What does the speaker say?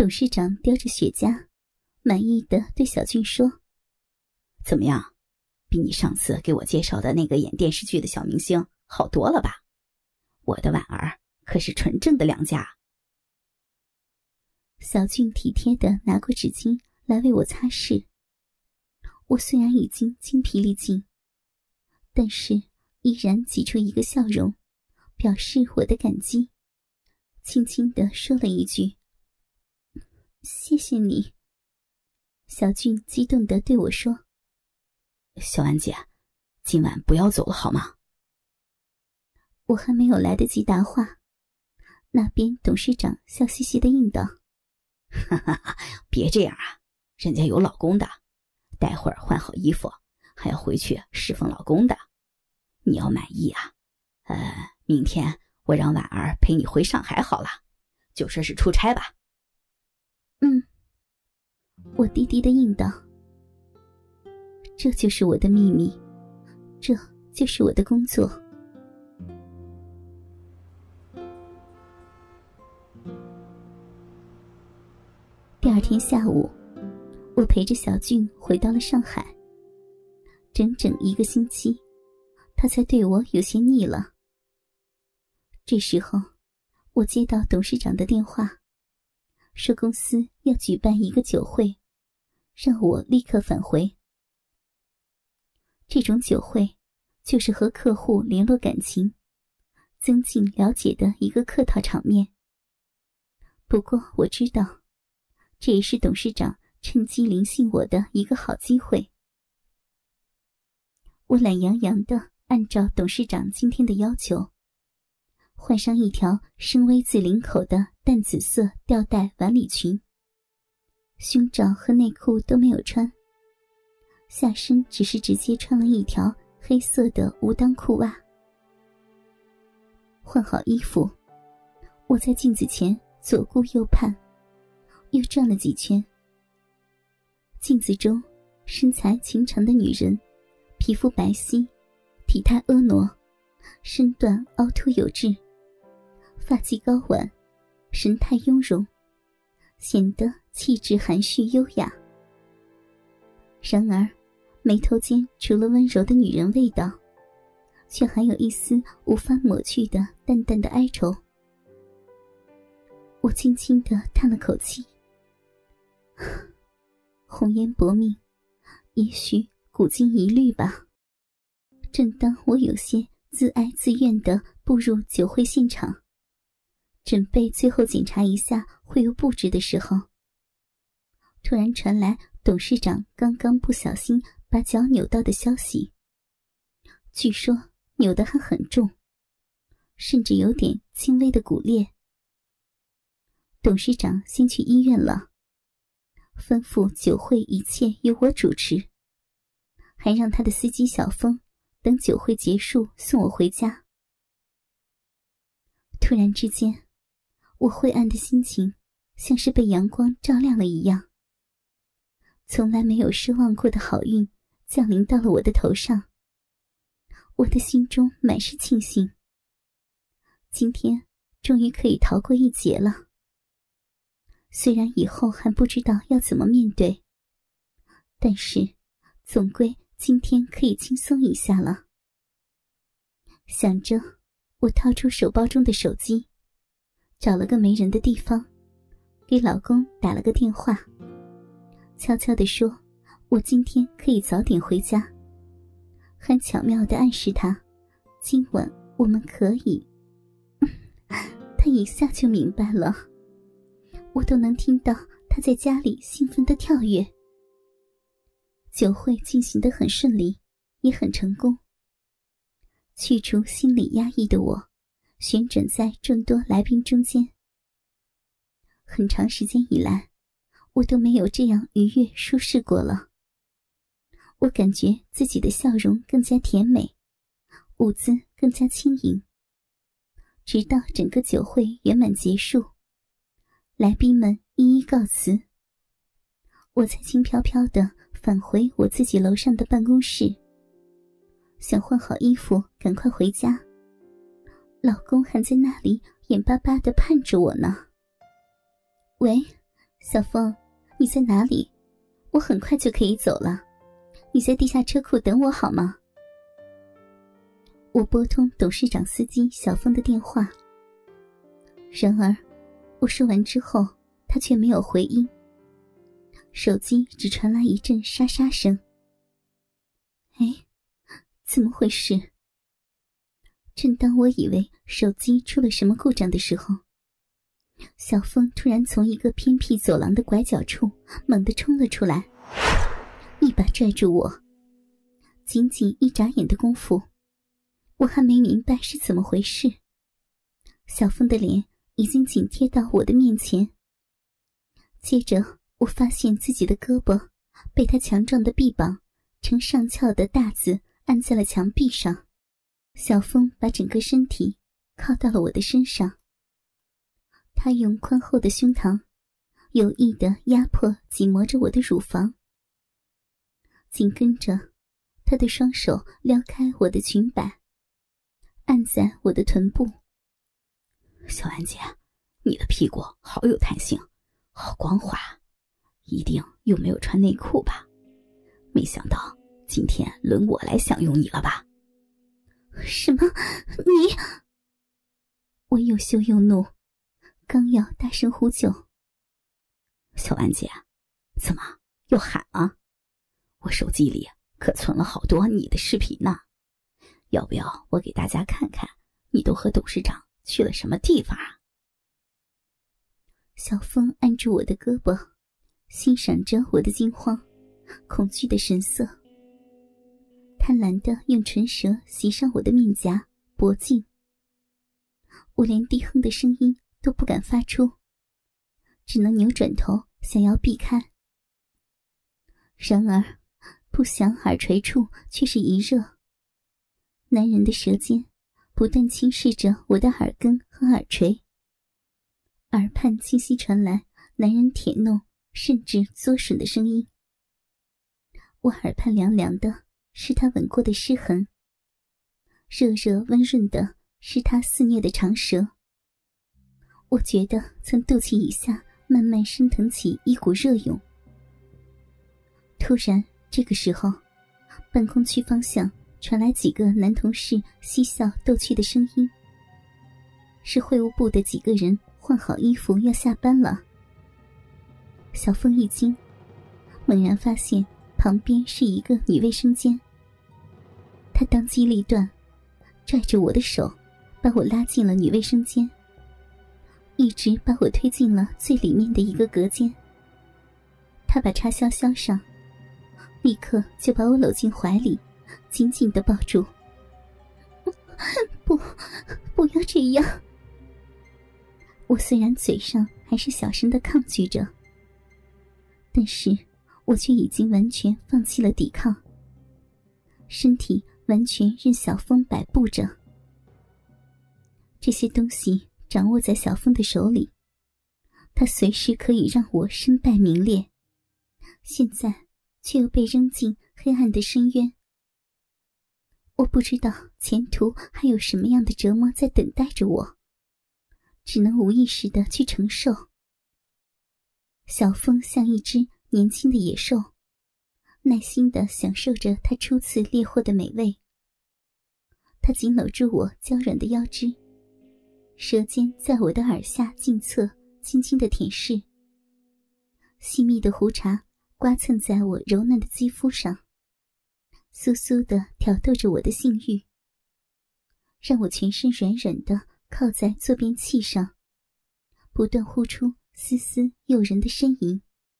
董事长叼着雪茄，满意的对小俊说：“怎么样，比你上次给我介绍的那个演电视剧的小明星好多了吧？我的婉儿可是纯正的良家。”小俊体贴的拿过纸巾来为我擦拭。我虽然已经精疲力尽，但是依然挤出一个笑容，表示我的感激，轻轻的说了一句：“谢谢你。”小俊激动的对我说：“小婉姐，今晚不要走了好吗？”我还没有来得及答话，那边董事长笑嘻嘻的应道。哈哈，别这样啊！人家有老公的，待会儿换好衣服还要回去侍奉老公的。你要满意啊！呃，明天我让婉儿陪你回上海好了，就说是出差吧。嗯，我低低的应道。这就是我的秘密，这就是我的工作。第二天下午，我陪着小俊回到了上海。整整一个星期，他才对我有些腻了。这时候，我接到董事长的电话，说公司要举办一个酒会，让我立刻返回。这种酒会，就是和客户联络感情、增进了解的一个客套场面。不过我知道。这也是董事长趁机临幸我的一个好机会。我懒洋洋的按照董事长今天的要求，换上一条深 V 字领口的淡紫色吊带晚礼裙，胸罩和内裤都没有穿，下身只是直接穿了一条黑色的无裆裤袜。换好衣服，我在镜子前左顾右盼。又转了几圈，镜子中身材倾长的女人，皮肤白皙，体态婀娜，身段凹凸有致，发髻高挽，神态雍容，显得气质含蓄优雅。然而，眉头间除了温柔的女人味道，却还有一丝无法抹去的淡淡的哀愁。我轻轻的叹了口气。红颜薄命，也许古今一律吧。正当我有些自哀自怨的步入酒会现场，准备最后检查一下会有布置的时候，突然传来董事长刚刚不小心把脚扭到的消息。据说扭得还很重，甚至有点轻微的骨裂。董事长先去医院了。吩咐酒会一切由我主持，还让他的司机小峰等酒会结束送我回家。突然之间，我灰暗的心情像是被阳光照亮了一样。从来没有失望过的好运降临到了我的头上，我的心中满是庆幸。今天终于可以逃过一劫了。虽然以后还不知道要怎么面对，但是总归今天可以轻松一下了。想着，我掏出手包中的手机，找了个没人的地方，给老公打了个电话，悄悄地说：“我今天可以早点回家。”很巧妙地暗示他，今晚我们可以。他一下就明白了。我都能听到他在家里兴奋的跳跃。酒会进行的很顺利，也很成功。去除心理压抑的我，旋转在众多来宾中间。很长时间以来，我都没有这样愉悦舒适过了。我感觉自己的笑容更加甜美，舞姿更加轻盈。直到整个酒会圆满结束。来宾们一一告辞，我才轻飘飘的返回我自己楼上的办公室，想换好衣服赶快回家。老公还在那里眼巴巴的盼着我呢。喂，小峰，你在哪里？我很快就可以走了，你在地下车库等我好吗？我拨通董事长司机小峰的电话，然而我说完之后，他却没有回音。手机只传来一阵沙沙声。哎，怎么回事？正当我以为手机出了什么故障的时候，小峰突然从一个偏僻走廊的拐角处猛地冲了出来，一把拽住我。仅仅一眨眼的功夫。我还没明白是怎么回事，小峰的脸已经紧贴到我的面前。接着，我发现自己的胳膊被他强壮的臂膀呈上翘的大字按在了墙壁上。小峰把整个身体靠到了我的身上，他用宽厚的胸膛有意的压迫紧磨着我的乳房，紧跟着，他的双手撩开我的裙摆。按在我的臀部，小安姐，你的屁股好有弹性，好光滑，一定又没有穿内裤吧？没想到今天轮我来享用你了吧？什么？你？我又羞又怒，刚要大声呼救，小安姐，怎么又喊啊？我手机里可存了好多你的视频呢。要不要我给大家看看，你都和董事长去了什么地方啊？小峰按住我的胳膊，欣赏着我的惊慌、恐惧的神色，贪婪的用唇舌袭上我的面颊、脖颈。我连低哼的声音都不敢发出，只能扭转头想要避开。然而，不想耳垂处却是一热。男人的舌尖不断轻视着我的耳根和耳垂，耳畔清晰传来男人舔弄甚至作吮的声音。我耳畔凉凉的，是他吻过的湿痕；热热温润的，是他肆虐的长舌。我觉得从肚脐以下慢慢升腾起一股热涌。突然，这个时候，办公区方向。传来几个男同事嬉笑逗趣的声音，是会务部的几个人换好衣服要下班了。小凤一惊，猛然发现旁边是一个女卫生间。他当机立断，拽着我的手，把我拉进了女卫生间，一直把我推进了最里面的一个隔间。他把插销销上，立刻就把我搂进怀里。紧紧的抱住，不，不要这样！我虽然嘴上还是小声的抗拒着，但是我却已经完全放弃了抵抗，身体完全任小风摆布着。这些东西掌握在小风的手里，他随时可以让我身败名裂，现在却又被扔进黑暗的深渊。我不知道前途还有什么样的折磨在等待着我，只能无意识的去承受。小凤像一只年轻的野兽，耐心的享受着他初次猎获的美味。他紧搂住我娇软的腰肢，舌尖在我的耳下近侧轻轻的舔舐，细密的胡茬刮蹭在我柔嫩的肌肤上。酥酥的挑逗着我的性欲，让我全身软软的靠在坐便器上，不断呼出丝丝诱人的呻吟。